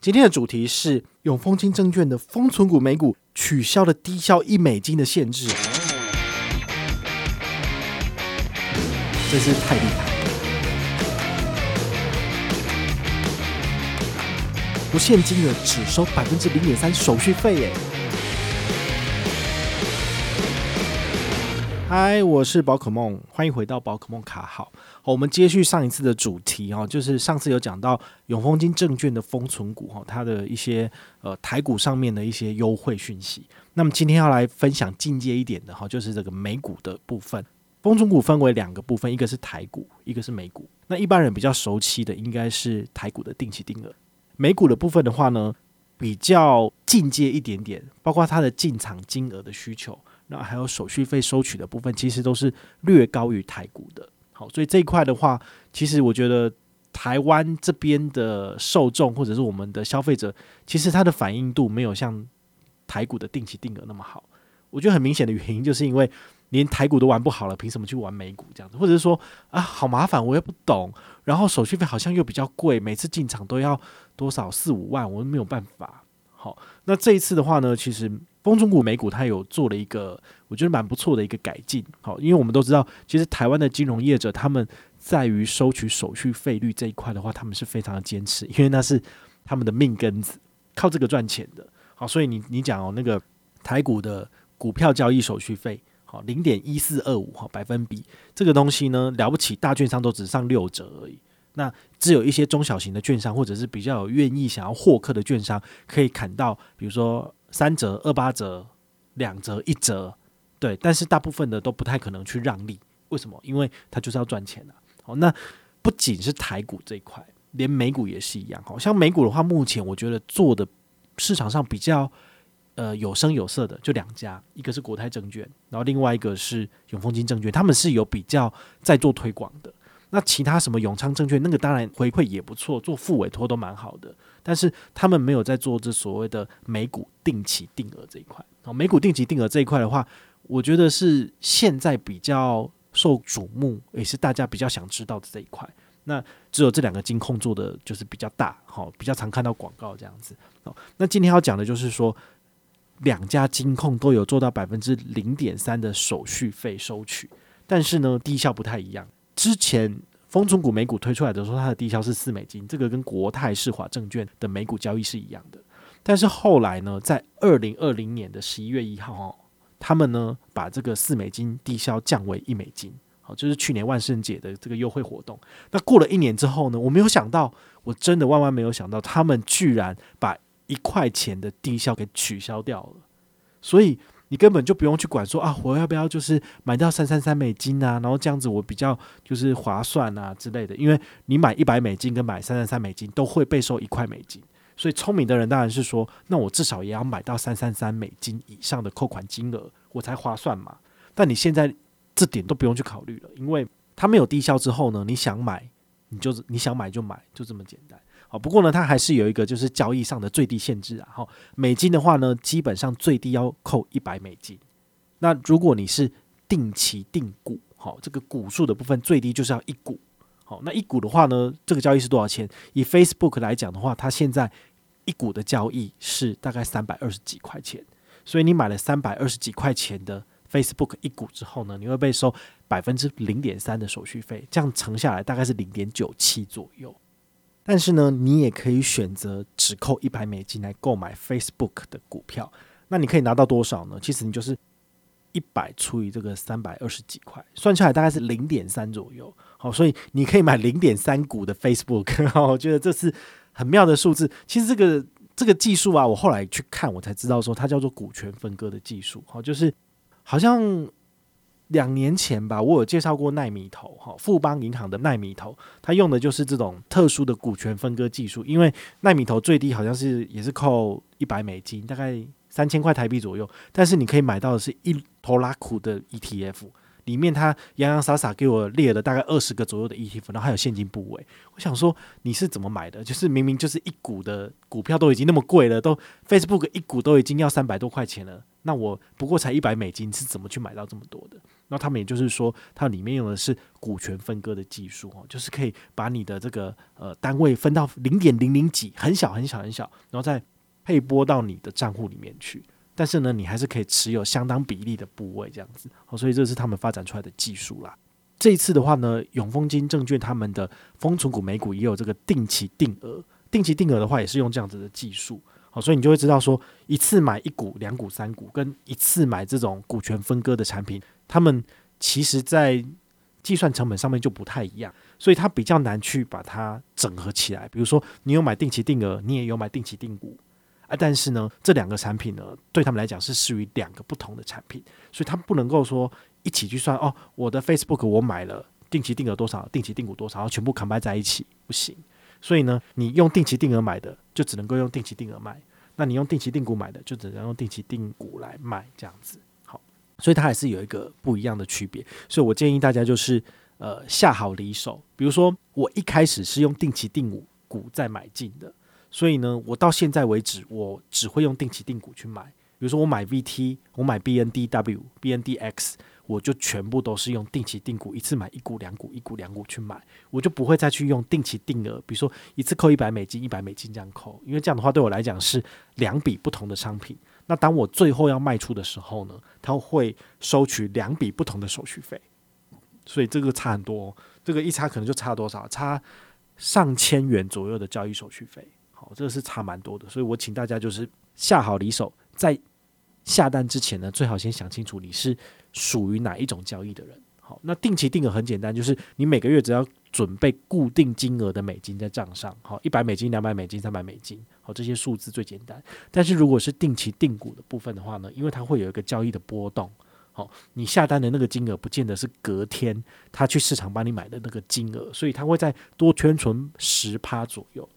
今天的主题是永丰金证券的封存股美股取消了低消一美金的限制，真是太厉害！不限金额，只收百分之零点三手续费耶！嗨，我是宝可梦，欢迎回到宝可梦卡好。好，我们接续上一次的主题哈，就是上次有讲到永丰金证券的封存股哈，它的一些呃台股上面的一些优惠讯息。那么今天要来分享进阶一点的哈，就是这个美股的部分。封存股分为两个部分，一个是台股，一个是美股。那一般人比较熟悉的应该是台股的定期定额，美股的部分的话呢，比较进阶一点点，包括它的进场金额的需求。那还有手续费收取的部分，其实都是略高于台股的。好，所以这一块的话，其实我觉得台湾这边的受众或者是我们的消费者，其实他的反应度没有像台股的定期定额那么好。我觉得很明显的原因，就是因为连台股都玩不好了，凭什么去玩美股这样子？或者是说啊，好麻烦，我也不懂，然后手续费好像又比较贵，每次进场都要多少四五万，我都没有办法。好，那这一次的话呢，其实。风中股美股，它有做了一个我觉得蛮不错的一个改进。好，因为我们都知道，其实台湾的金融业者他们在于收取手续费率这一块的话，他们是非常的坚持，因为那是他们的命根子，靠这个赚钱的。好，所以你你讲哦，那个台股的股票交易手续费，好，零点一四二五哈百分比，这个东西呢，了不起，大券商都只上六折而已。那只有一些中小型的券商，或者是比较有愿意想要获客的券商，可以砍到，比如说。三折、二八折、两折、一折，对，但是大部分的都不太可能去让利，为什么？因为他就是要赚钱啊。好，那不仅是台股这一块，连美股也是一样。好像美股的话，目前我觉得做的市场上比较呃有声有色的就两家，一个是国泰证券，然后另外一个是永丰金证券，他们是有比较在做推广的。那其他什么永昌证券，那个当然回馈也不错，做副委托都蛮好的。但是他们没有在做这所谓的美股定期定额这一块。好，美股定期定额这一块的话，我觉得是现在比较受瞩目，也是大家比较想知道的这一块。那只有这两个金控做的就是比较大，好，比较常看到广告这样子。好，那今天要讲的就是说，两家金控都有做到百分之零点三的手续费收取，但是呢，低效不太一样。之前。丰存股美股推出来的时候，它的低消是四美金，这个跟国泰世华证券的美股交易是一样的。但是后来呢，在二零二零年的十一月一号，哦，他们呢把这个四美金低消降为一美金，好，就是去年万圣节的这个优惠活动。那过了一年之后呢，我没有想到，我真的万万没有想到，他们居然把一块钱的低消给取消掉了，所以。你根本就不用去管说啊，我要不要就是买到三三三美金啊，然后这样子我比较就是划算啊之类的。因为你买一百美金跟买三三三美金都会被收一块美金，所以聪明的人当然是说，那我至少也要买到三三三美金以上的扣款金额，我才划算嘛。但你现在这点都不用去考虑了，因为它没有低消之后呢，你想买你就是你想买就买，就这么简单。好，不过呢，它还是有一个就是交易上的最低限制啊。好，美金的话呢，基本上最低要扣一百美金。那如果你是定期定股，好，这个股数的部分最低就是要一股。好，那一股的话呢，这个交易是多少钱？以 Facebook 来讲的话，它现在一股的交易是大概三百二十几块钱。所以你买了三百二十几块钱的 Facebook 一股之后呢，你会被收百分之零点三的手续费，这样乘下来大概是零点九七左右。但是呢，你也可以选择只扣一百美金来购买 Facebook 的股票。那你可以拿到多少呢？其实你就是一百除以这个三百二十几块，算下来大概是零点三左右。好，所以你可以买零点三股的 Facebook。我觉得这是很妙的数字。其实这个这个技术啊，我后来去看，我才知道说它叫做股权分割的技术。好，就是好像。两年前吧，我有介绍过奈米头哈，富邦银行的奈米头，它用的就是这种特殊的股权分割技术。因为奈米头最低好像是也是扣一百美金，大概三千块台币左右，但是你可以买到的是一头拉库的 ETF，里面它洋洋洒洒给我列了大概二十个左右的 ETF，然后还有现金部位。我想说你是怎么买的？就是明明就是一股的股票都已经那么贵了，都 Facebook 一股都已经要三百多块钱了，那我不过才一百美金，是怎么去买到这么多的？那他们也就是说，它里面用的是股权分割的技术哦，就是可以把你的这个呃单位分到零点零零几，很小很小很小，然后再配拨到你的账户里面去。但是呢，你还是可以持有相当比例的部位这样子。好，所以这是他们发展出来的技术啦。这一次的话呢，永丰金证券他们的丰存股美股也有这个定期定额，定期定额的话也是用这样子的技术。好，所以你就会知道说，一次买一股、两股、三股，跟一次买这种股权分割的产品。他们其实，在计算成本上面就不太一样，所以它比较难去把它整合起来。比如说，你有买定期定额，你也有买定期定股啊，但是呢，这两个产品呢，对他们来讲是属于两个不同的产品，所以他们不能够说一起去算哦。我的 Facebook 我买了定期定额多少，定期定股多少，然后全部 combine 在一起不行。所以呢，你用定期定额买的，就只能够用定期定额卖；那你用定期定股买的，就只能用定期定股来卖，这样子。所以它还是有一个不一样的区别，所以我建议大家就是呃下好离手。比如说我一开始是用定期定股股在买进的，所以呢，我到现在为止我只会用定期定股去买。比如说我买 VT，我买 BNDW、BNDX，我就全部都是用定期定股，一次买一股两股，一股两股去买，我就不会再去用定期定额，比如说一次扣一百美金，一百美金这样扣，因为这样的话对我来讲是两笔不同的商品。那当我最后要卖出的时候呢，他会收取两笔不同的手续费，所以这个差很多，这个一差可能就差多少？差上千元左右的交易手续费。好，这个是差蛮多的，所以我请大家就是下好离手，在下单之前呢，最好先想清楚你是属于哪一种交易的人。好，那定期定额很简单，就是你每个月只要准备固定金额的美金在账上，好，一百美金、两百美金、三百美金，好，这些数字最简单。但是如果是定期定股的部分的话呢，因为它会有一个交易的波动，好，你下单的那个金额不见得是隔天他去市场帮你买的那个金额，所以他会再多圈存十趴左右。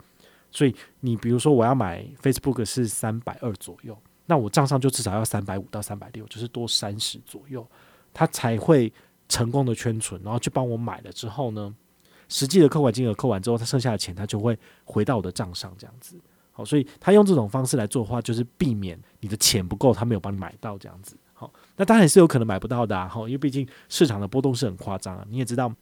所以你比如说我要买 Facebook 是三百二左右，那我账上就至少要三百五到三百六，就是多三十左右，它才会。成功的圈存，然后去帮我买了之后呢，实际的扣款金额扣完之后，他剩下的钱他就会回到我的账上，这样子。好，所以他用这种方式来做的话，就是避免你的钱不够，他没有帮你买到这样子。好，那当然也是有可能买不到的啊，哈，因为毕竟市场的波动是很夸张啊。你也知道，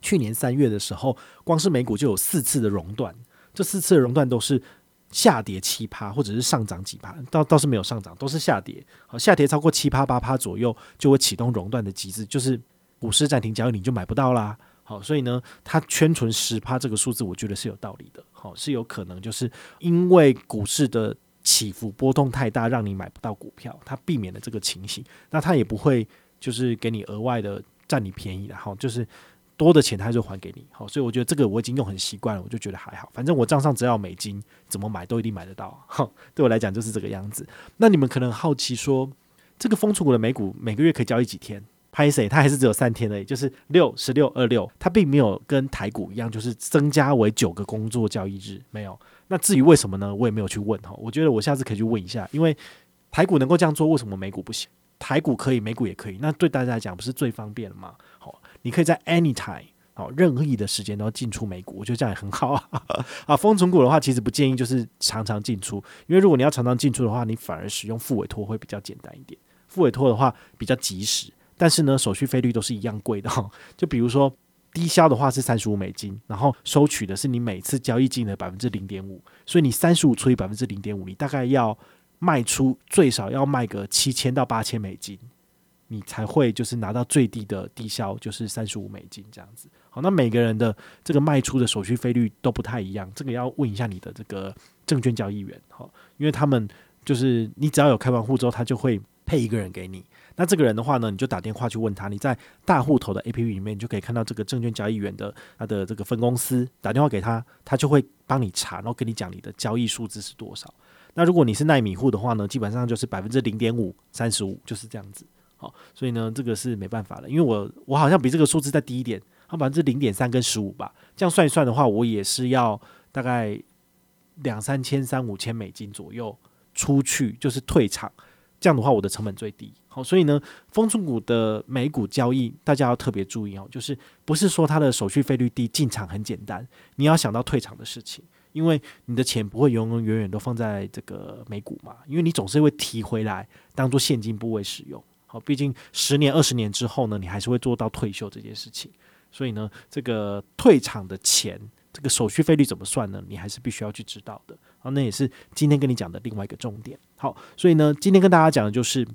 去年三月的时候，光是美股就有四次的熔断，这四次的熔断都是下跌七趴，或者是上涨几趴，倒倒是没有上涨，都是下跌。好，下跌超过七趴八趴左右，就会启动熔断的机制，就是。股市暂停交易，你就买不到啦。好，所以呢，它圈存十趴这个数字，我觉得是有道理的。好，是有可能就是因为股市的起伏波动太大，让你买不到股票，它避免了这个情形。那它也不会就是给你额外的占你便宜然后，就是多的钱它就还给你。好，所以我觉得这个我已经用很习惯了，我就觉得还好。反正我账上只要美金，怎么买都一定买得到。好，对我来讲就是这个样子。那你们可能好奇说，这个丰存股的美股每个月可以交易几天？拍谁？它还是只有三天而已，就是六、十六、二六，它并没有跟台股一样，就是增加为九个工作交易日，没有。那至于为什么呢？我也没有去问哈。我觉得我下次可以去问一下，因为台股能够这样做，为什么美股不行？台股可以，美股也可以，那对大家来讲不是最方便了吗？好，你可以在 anytime 好任意的时间都要进出美股，我觉得这样也很好啊。啊，丰存股的话，其实不建议就是常常进出，因为如果你要常常进出的话，你反而使用副委托会比较简单一点。副委托的话比较及时。但是呢，手续费率都是一样贵的哈。就比如说低消的话是三十五美金，然后收取的是你每次交易金额百分之零点五，所以你三十五除以百分之零点五，你大概要卖出最少要卖个七千到八千美金，你才会就是拿到最低的低消，就是三十五美金这样子。好，那每个人的这个卖出的手续费率都不太一样，这个要问一下你的这个证券交易员哈，因为他们就是你只要有开完户之后，他就会配一个人给你。那这个人的话呢，你就打电话去问他。你在大户头的 APP 里面，就可以看到这个证券交易员的他的这个分公司，打电话给他，他就会帮你查，然后跟你讲你的交易数字是多少。那如果你是耐米户的话呢，基本上就是百分之零点五、三十五，就是这样子。好，所以呢，这个是没办法的，因为我我好像比这个数字再低一点，好，百分之零点三跟十五吧。这样算一算的话，我也是要大概两三千、三五千美金左右出去，就是退场。这样的话，我的成本最低。好，所以呢，丰存股的美股交易，大家要特别注意哦，就是不是说它的手续费率低，进场很简单，你要想到退场的事情，因为你的钱不会永永远远都放在这个美股嘛，因为你总是会提回来当做现金部位使用。好，毕竟十年、二十年之后呢，你还是会做到退休这件事情。所以呢，这个退场的钱，这个手续费率怎么算呢？你还是必须要去知道的。好，那也是今天跟你讲的另外一个重点。好，所以呢，今天跟大家讲的就是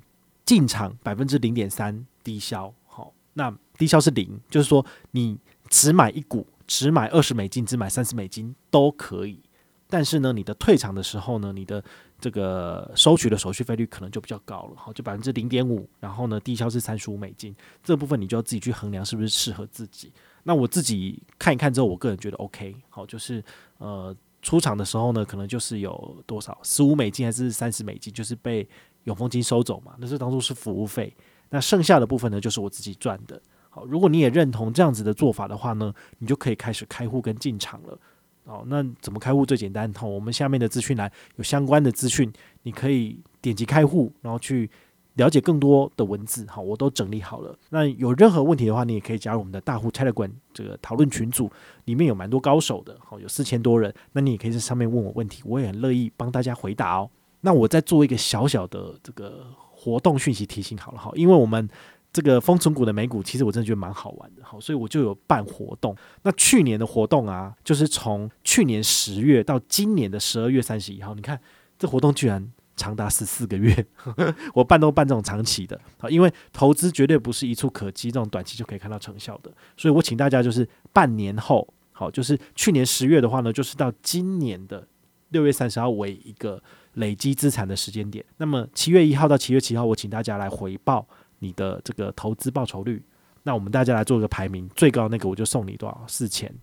进场百分之零点三低消。好，那低消是零，就是说你只买一股，只买二十美金，只买三十美金都可以。但是呢，你的退场的时候呢，你的这个收取的手续费率可能就比较高了，好，就百分之零点五，然后呢，低消是三十五美金，这部分你就要自己去衡量是不是适合自己。那我自己看一看之后，我个人觉得 OK，好，就是呃出场的时候呢，可能就是有多少十五美金还是三十美金，就是被永丰金收走嘛，那是当初是服务费，那剩下的部分呢，就是我自己赚的。好，如果你也认同这样子的做法的话呢，你就可以开始开户跟进场了。好，那怎么开户最简单？好，我们下面的资讯栏有相关的资讯，你可以点击开户，然后去了解更多的文字。好，我都整理好了。那有任何问题的话，你也可以加入我们的大户 Telegram 这个讨论群组，里面有蛮多高手的。好，有四千多人，那你也可以在上面问我问题，我也很乐意帮大家回答哦。那我再做一个小小的这个活动讯息提醒好了，好，因为我们。这个丰存股的美股，其实我真的觉得蛮好玩的，好，所以我就有办活动。那去年的活动啊，就是从去年十月到今年的十二月三十一号，你看这活动居然长达十四个月，我办都办这种长期的，好，因为投资绝对不是一触可及，这种短期就可以看到成效的，所以我请大家就是半年后，好，就是去年十月的话呢，就是到今年的六月三十号为一个累积资产的时间点。那么七月一号到七月七号，我请大家来回报。你的这个投资报酬率，那我们大家来做一个排名，最高那个我就送你多少？四千。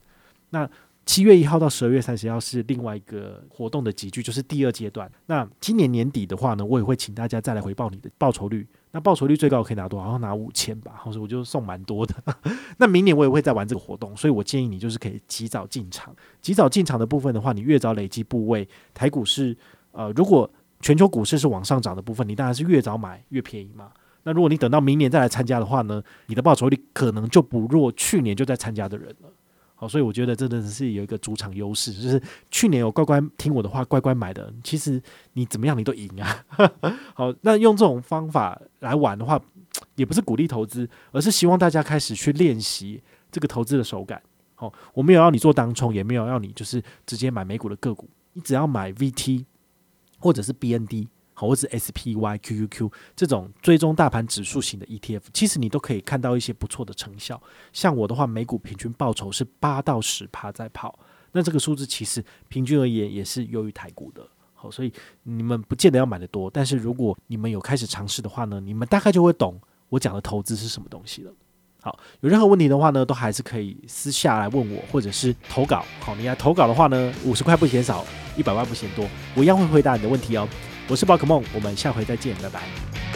那七月一号到十二月三十号是另外一个活动的集聚，就是第二阶段。那今年年底的话呢，我也会请大家再来回报你的报酬率。那报酬率最高可以拿多少？好像拿五千吧，或者我就送蛮多的。那明年我也会再玩这个活动，所以我建议你就是可以及早进场。及早进场的部分的话，你越早累积部位，台股是呃，如果全球股市是往上涨的部分，你当然是越早买越便宜嘛。那如果你等到明年再来参加的话呢，你的报酬率可能就不弱去年就在参加的人了。好，所以我觉得真的是有一个主场优势，就是去年有乖乖听我的话、乖乖买的，其实你怎么样你都赢啊。好，那用这种方法来玩的话，也不是鼓励投资，而是希望大家开始去练习这个投资的手感。好，我没有要你做当冲，也没有要你就是直接买美股的个股，你只要买 VT 或者是 BND。好，或者是 SPY、QQQ 这种追踪大盘指数型的 ETF，其实你都可以看到一些不错的成效。像我的话，每股平均报酬是八到十趴在跑，那这个数字其实平均而言也是优于台股的。好，所以你们不见得要买的多，但是如果你们有开始尝试的话呢，你们大概就会懂我讲的投资是什么东西了。好，有任何问题的话呢，都还是可以私下来问我，或者是投稿。好，你要投稿的话呢，五十块不嫌少，一百万不嫌多，我一样会回答你的问题哦。我是宝可梦，我们下回再见，拜拜。